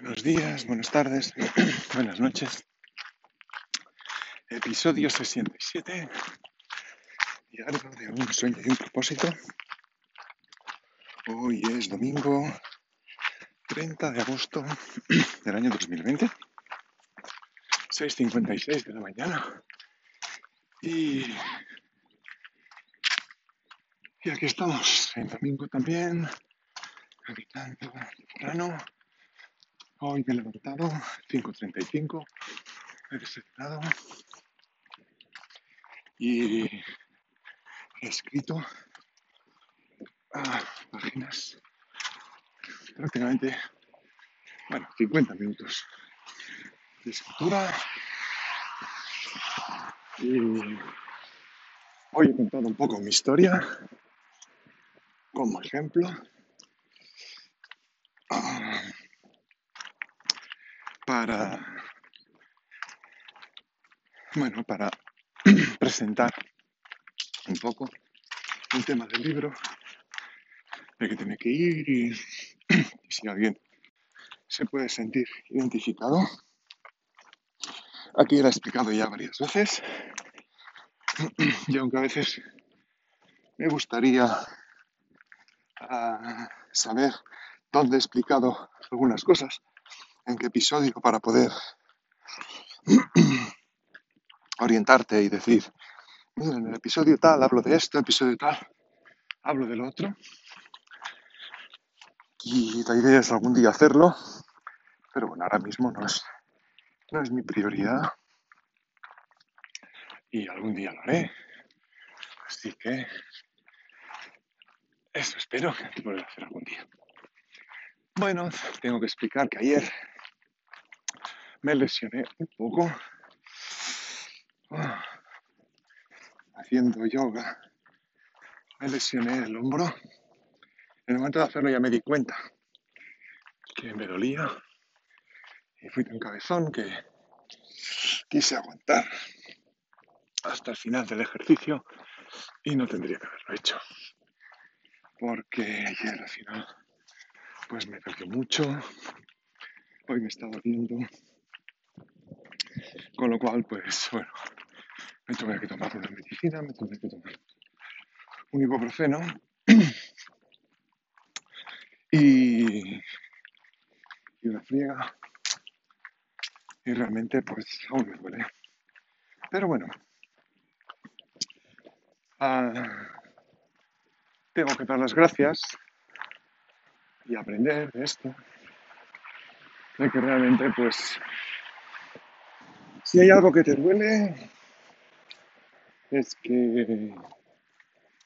Buenos días, buenas tardes, buenas noches. Episodio 67. Diario de un sueño y un propósito. Hoy es domingo 30 de agosto del año 2020. 6.56 de la mañana. Y, y aquí estamos, en domingo también, habitando temprano. Hoy me he levantado 5.35, he desayunado y he escrito ah, páginas prácticamente, bueno, 50 minutos de escritura. Y hoy he contado un poco mi historia como ejemplo. Para, bueno, para presentar un poco el tema del libro, de que tiene que ir y, y si alguien se puede sentir identificado. Aquí lo he explicado ya varias veces y aunque a veces me gustaría ah, saber dónde he explicado algunas cosas, en qué episodio para poder orientarte y decir, mira, en el episodio tal hablo de esto, episodio tal hablo del otro. Y la idea es algún día hacerlo, pero bueno, ahora mismo no es, no es mi prioridad. Y algún día lo haré. Así que eso espero que poder hacer algún día. Bueno, tengo que explicar que ayer me lesioné un poco ah, haciendo yoga. Me lesioné el hombro. En el momento de hacerlo ya me di cuenta que me dolía y fui tan cabezón que quise aguantar hasta el final del ejercicio y no tendría que haberlo hecho porque ayer al final pues me perdió mucho hoy me está doliendo con lo cual, pues bueno, me tuve que tomar una medicina, me tuve que tomar un ibuprofeno y, una friega. Y realmente, pues aún me duele. Pero bueno, ah, tengo que dar las gracias y aprender de esto, de que realmente, pues si hay algo que te duele, es que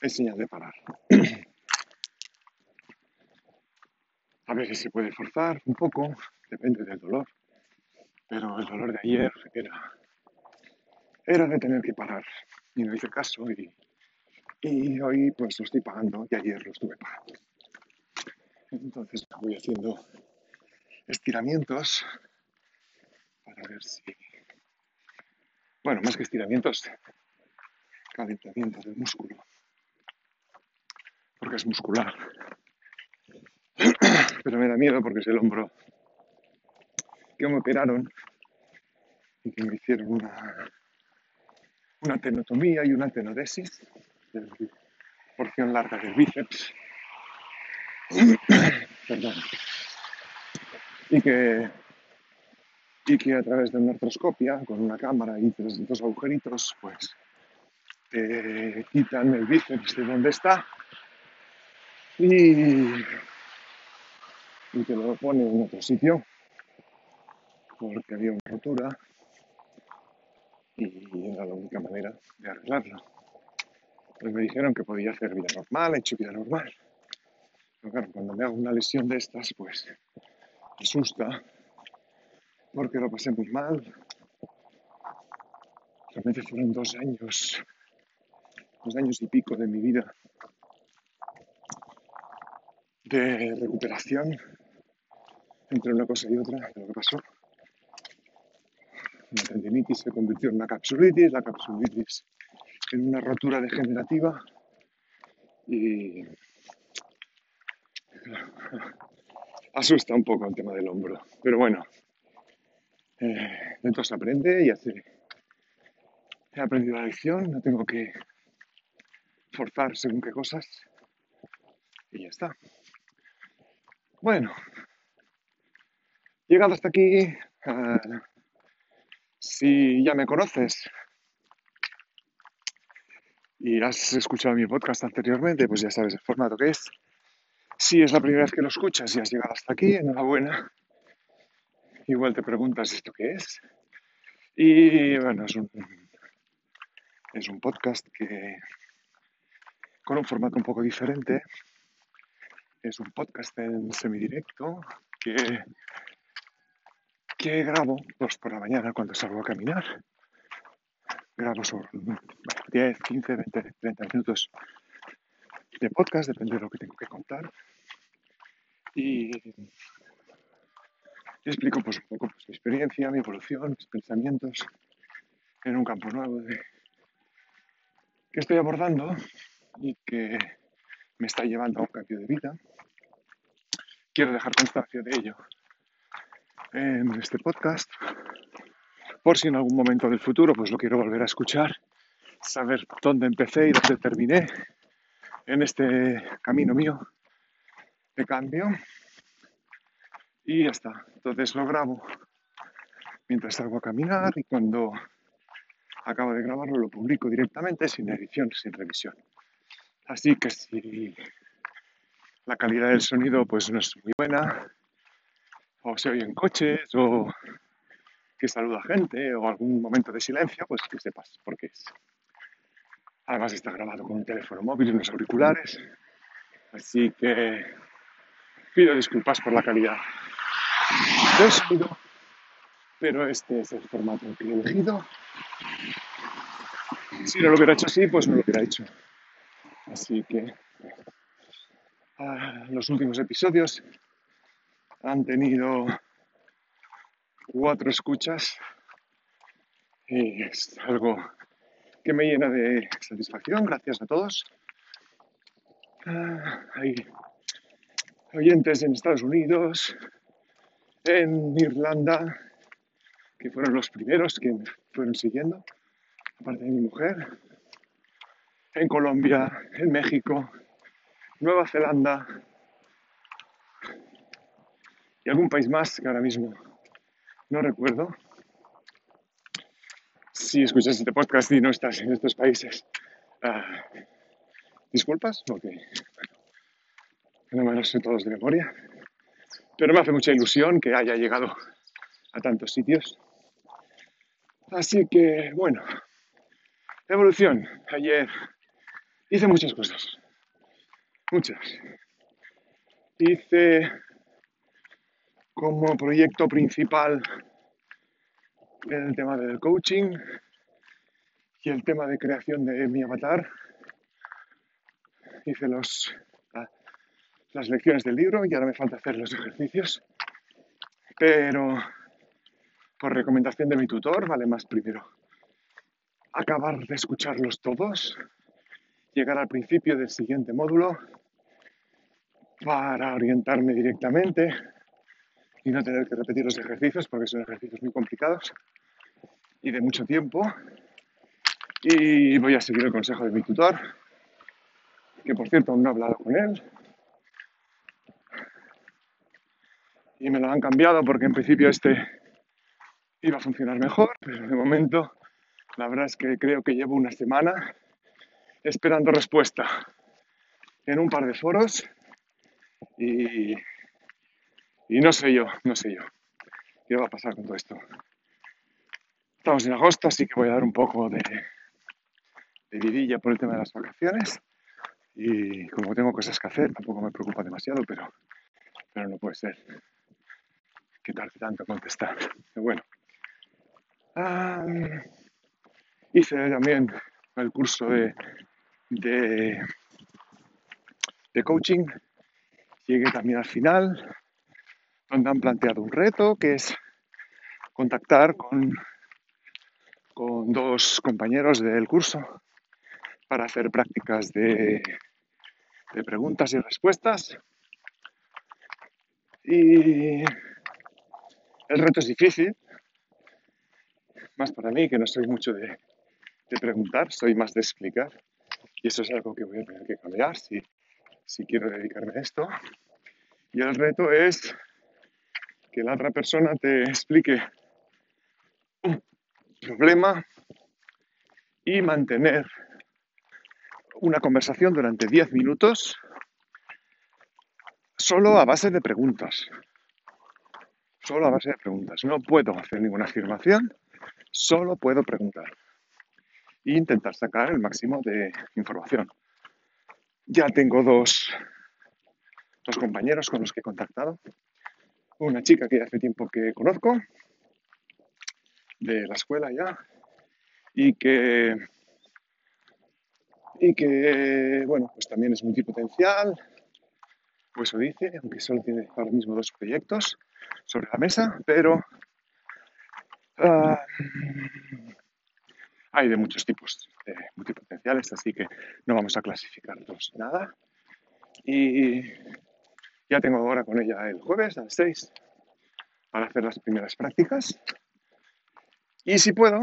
es señal de parar. A veces se puede forzar un poco, depende del dolor, pero el dolor de ayer era, era de tener que parar y no hice caso y, y hoy pues lo estoy pagando y ayer lo estuve pagando. Entonces voy haciendo estiramientos para ver si bueno, más que estiramientos, calentamiento del músculo, porque es muscular. Pero me da miedo porque es el hombro que me operaron y que me hicieron una, una tenotomía y una tenodesis de porción larga del bíceps. Perdón. Y que y que a través de una artroscopia, con una cámara y tres, dos agujeritos, pues te quitan el bíceps de donde está y, y te lo ponen en otro sitio porque había una rotura y era la única manera de arreglarlo. Pues me dijeron que podía hacer vida normal, he hecho vida normal. Pero claro, cuando me hago una lesión de estas, pues asusta porque lo pasé muy mal. Realmente fueron dos años, dos años y pico de mi vida de recuperación entre una cosa y otra de lo que pasó. La tendinitis se convirtió en una capsulitis, la capsulitis en una rotura degenerativa y asusta un poco el tema del hombro. Pero bueno, eh, dentro se aprende y hace, he aprendido la lección, no tengo que forzar según qué cosas y ya está. Bueno, llegado hasta aquí, eh, si ya me conoces y has escuchado mi podcast anteriormente, pues ya sabes el formato que es. Si es la primera vez que lo escuchas y has llegado hasta aquí, enhorabuena. Igual te preguntas esto qué es. Y bueno, es un, es un podcast que con un formato un poco diferente. Es un podcast en semidirecto que, que grabo pues, por la mañana cuando salgo a caminar. Grabo sobre 10, 15, 20, 30 minutos de podcast, depende de lo que tengo que contar. Y explico pues, un poco pues, mi experiencia, mi evolución, mis pensamientos en un campo nuevo que estoy abordando y que me está llevando a un cambio de vida. Quiero dejar constancia de ello en este podcast, por si en algún momento del futuro pues lo quiero volver a escuchar, saber dónde empecé y dónde terminé en este camino mío de cambio. Y ya está. Entonces lo grabo mientras salgo a caminar y cuando acabo de grabarlo lo publico directamente sin edición, sin revisión. Así que si la calidad del sonido pues no es muy buena, o se oyen coches, o que saluda gente, o algún momento de silencio, pues que sepas por qué es. Además está grabado con un teléfono móvil y unos auriculares, así que pido disculpas por la calidad pero este es el formato que he elegido. Si no lo hubiera hecho así, pues no lo hubiera hecho. Así que ah, los últimos episodios han tenido cuatro escuchas y es algo que me llena de satisfacción. Gracias a todos. Ah, hay oyentes en Estados Unidos, en Irlanda, que fueron los primeros que me fueron siguiendo, aparte de mi mujer en Colombia, en México, Nueva Zelanda y algún país más que ahora mismo no recuerdo. Si escuchas este podcast y no estás en estos países, ah, disculpas, porque no me los sé todos de memoria, pero me hace mucha ilusión que haya llegado a tantos sitios. Así que, bueno, evolución. Ayer Hice muchas cosas, muchas. Hice como proyecto principal el tema del coaching y el tema de creación de mi avatar. Hice los, las lecciones del libro y ahora me falta hacer los ejercicios. Pero por recomendación de mi tutor, vale más primero acabar de escucharlos todos llegar al principio del siguiente módulo para orientarme directamente y no tener que repetir los ejercicios porque son ejercicios muy complicados y de mucho tiempo. Y voy a seguir el consejo de mi tutor, que por cierto aún no he hablado con él. Y me lo han cambiado porque en principio este iba a funcionar mejor, pero de momento la verdad es que creo que llevo una semana esperando respuesta en un par de foros y, y no sé yo, no sé yo qué va a pasar con todo esto. Estamos en agosto, así que voy a dar un poco de, de vidilla por el tema de las vacaciones y como tengo cosas que hacer, tampoco me preocupa demasiado, pero, pero no puede ser que tarde tanto contestar. Bueno, ah, hice también el curso de de, de coaching. Llegué también al final, donde han planteado un reto que es contactar con, con dos compañeros del curso para hacer prácticas de, de preguntas y respuestas. Y el reto es difícil, más para mí, que no soy mucho de, preguntar, soy más de explicar. Y eso es algo que voy a tener que cambiar si, si quiero dedicarme a esto. Y el reto es que la otra persona te explique un problema y mantener una conversación durante 10 minutos solo a base de preguntas. Solo a base de preguntas. No puedo hacer ninguna afirmación, solo puedo preguntar e intentar sacar el máximo de información. Ya tengo dos, dos compañeros con los que he contactado. Una chica que hace tiempo que conozco, de la escuela ya, y que, y que bueno, pues también es multipotencial, pues eso dice, aunque solo tiene ahora mismo dos proyectos sobre la mesa, pero ah, hay de muchos tipos de multipotenciales, así que no vamos a clasificarlos nada. Y ya tengo ahora con ella el jueves a las 6 para hacer las primeras prácticas. Y si puedo,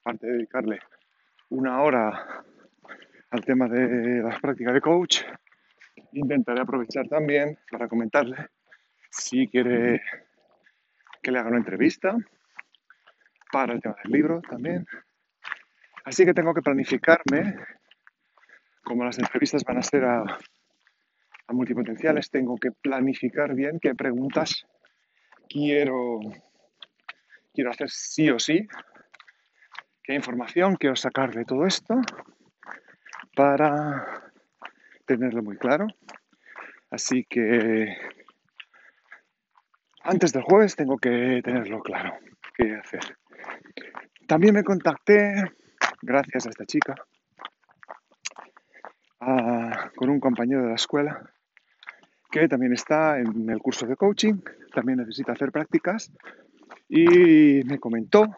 aparte de dedicarle una hora al tema de las prácticas de coach, intentaré aprovechar también para comentarle si quiere que le haga una entrevista para el tema del libro también. Así que tengo que planificarme, como las entrevistas van a ser a, multipotenciales, tengo que planificar bien qué preguntas quiero, quiero hacer sí o sí, qué información quiero sacar de todo esto para tenerlo muy claro. Así que antes del jueves tengo que tenerlo claro qué hacer. También me contacté, gracias a esta chica, con un compañero de la escuela que también está en el curso de coaching, también necesita hacer prácticas y me comentó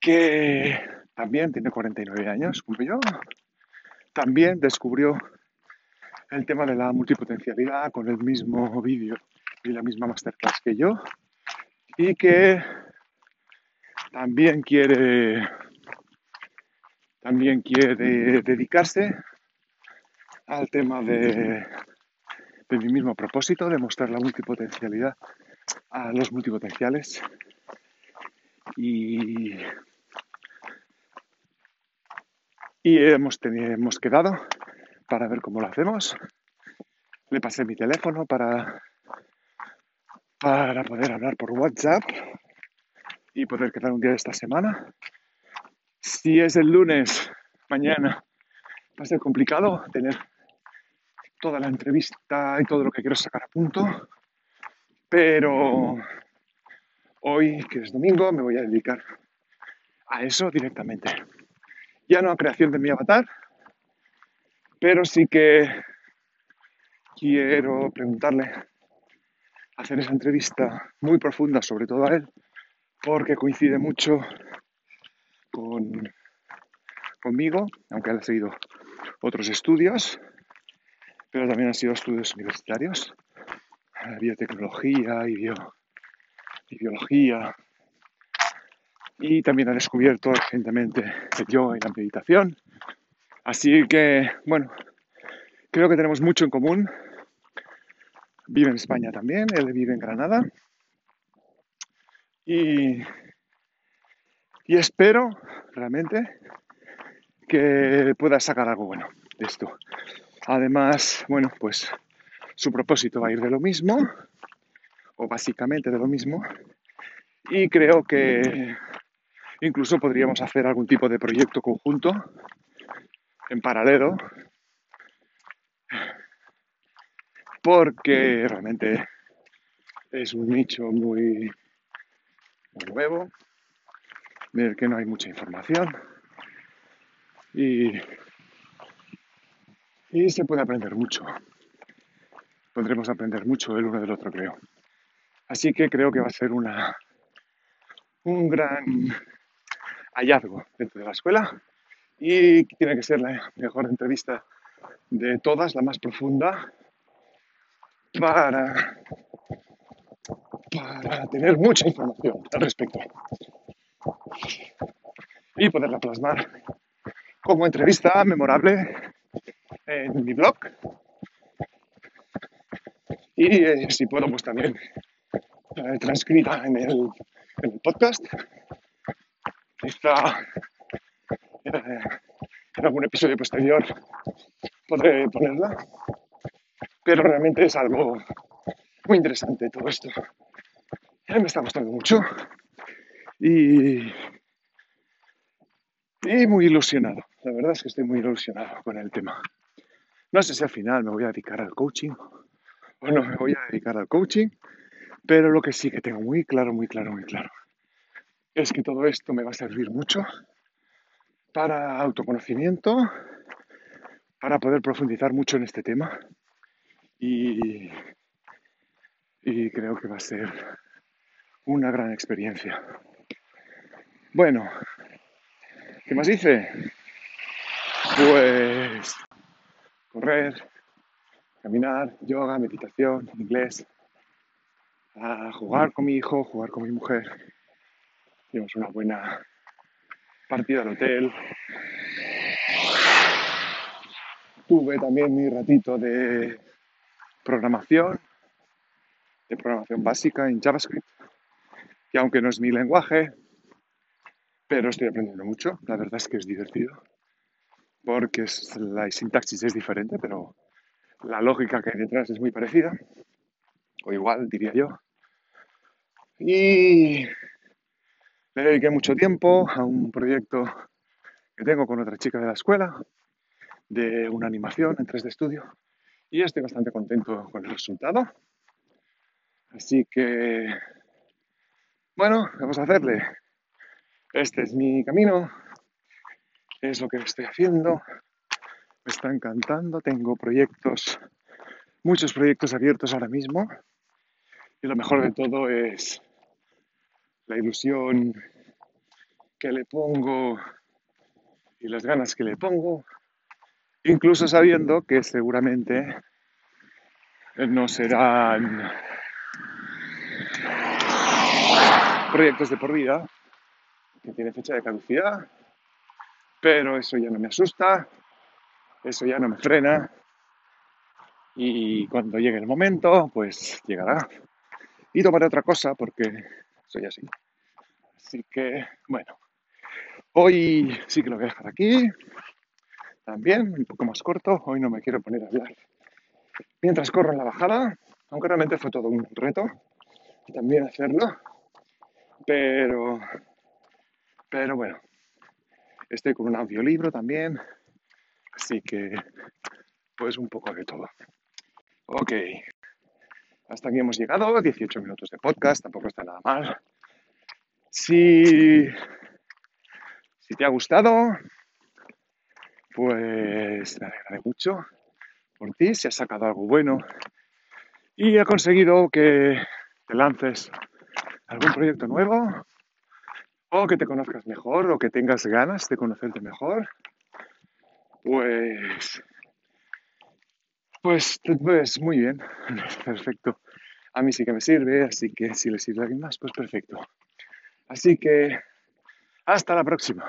que también tiene 49 años, como yo, también descubrió el tema de la multipotencialidad con el mismo vídeo y la misma masterclass que yo y que también quiere también quiere dedicarse al tema de, de mi mismo propósito, de mostrar la multipotencialidad a los multipotenciales y y hemos, hemos quedado para ver cómo lo hacemos. Le pasé mi teléfono para, para poder hablar por WhatsApp y poder quedar un día de esta semana. Si es el lunes, mañana, va a ser complicado tener toda la entrevista y todo lo que quiero sacar a punto, pero hoy, que es domingo, me voy a dedicar a eso directamente ya no a creación de mi avatar, pero sí que quiero preguntarle, hacer esa entrevista muy profunda, sobre todo a él, porque coincide mucho con, conmigo, aunque ha seguido otros estudios, pero también han sido estudios universitarios, biotecnología y, y biología, y también ha descubierto recientemente el yoga y la meditación. Así que, bueno, creo que tenemos mucho en común. Vive en España también, él vive en Granada. Y, y espero realmente que pueda sacar algo bueno de esto. Además, bueno, pues su propósito va a ir de lo mismo, o básicamente de lo mismo, y creo que Incluso podríamos hacer algún tipo de proyecto conjunto en paralelo, porque realmente es un nicho muy, nuevo, del que no hay mucha información y, y se puede aprender mucho. Podremos aprender mucho el uno del otro, creo. Así que creo que va a ser una, un gran hallazgo dentro de la escuela y tiene que ser la mejor entrevista de todas, la más profunda, para, para tener mucha información al respecto. Y poderla plasmar como entrevista memorable en mi blog. Y eh, si puedo pues también eh, transcrita en el, en el podcast. Quizá eh, en algún episodio posterior podré ponerla pero realmente es algo muy interesante todo esto. Me está gustando mucho. Y, y muy ilusionado. La verdad es que estoy muy ilusionado con el tema. No sé si al final me voy a dedicar al coaching bueno, me voy a dedicar al coaching, pero lo que sí que tengo muy claro, muy claro, muy claro, es que todo esto me va a servir mucho para autoconocimiento, para poder profundizar mucho en este tema y, y creo que va a ser una gran experiencia. Bueno, ¿qué más hice? Pues correr, caminar, yoga, meditación, inglés, jugar con mi hijo, jugar con mi mujer. Tuvimos una buena partida al hotel. Tuve también mi ratito de programación, de programación básica en JavaScript, que aunque no es mi lenguaje, pero estoy aprendiendo mucho. La verdad es que es divertido, porque la sintaxis es diferente, pero la lógica que hay detrás es muy parecida, o igual, diría yo. Y le dediqué mucho tiempo a un proyecto que tengo con otra chica de la escuela, de una animación en 3D Studio, y estoy bastante contento con el resultado. Así que, bueno, vamos a hacerle. Este es mi camino, es lo que estoy haciendo, me está encantando, tengo proyectos, muchos proyectos abiertos ahora mismo. Y lo mejor de todo es la ilusión que le pongo y las ganas que le pongo, incluso sabiendo que seguramente no serán proyectos de por vida, que tiene fecha de caducidad, pero eso ya no me asusta, eso ya no me frena y cuando llegue el momento, pues llegará. Y tomaré otra cosa porque soy así. Así que, bueno, hoy sí que lo voy a dejar aquí. También, un poco más corto, hoy no me quiero poner a hablar. Mientras corro en la bajada, aunque realmente fue todo un reto también hacerlo, pero, pero bueno, estoy con un audiolibro también, Así que, pues un poco de todo. Ok, hasta aquí hemos llegado, 18 minutos de podcast, tampoco está nada mal. Si, si te ha gustado, pues me alegraré mucho por ti, si has sacado algo bueno y ha conseguido que te lances algún proyecto nuevo o que te conozcas mejor o que tengas ganas de conocerte mejor pues, pues, pues muy bien, perfecto. A mí sí que me sirve, así que si le sirve a alguien más, pues perfecto. Así que hasta la próxima.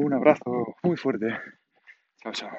Un abrazo muy fuerte. Chao, chao.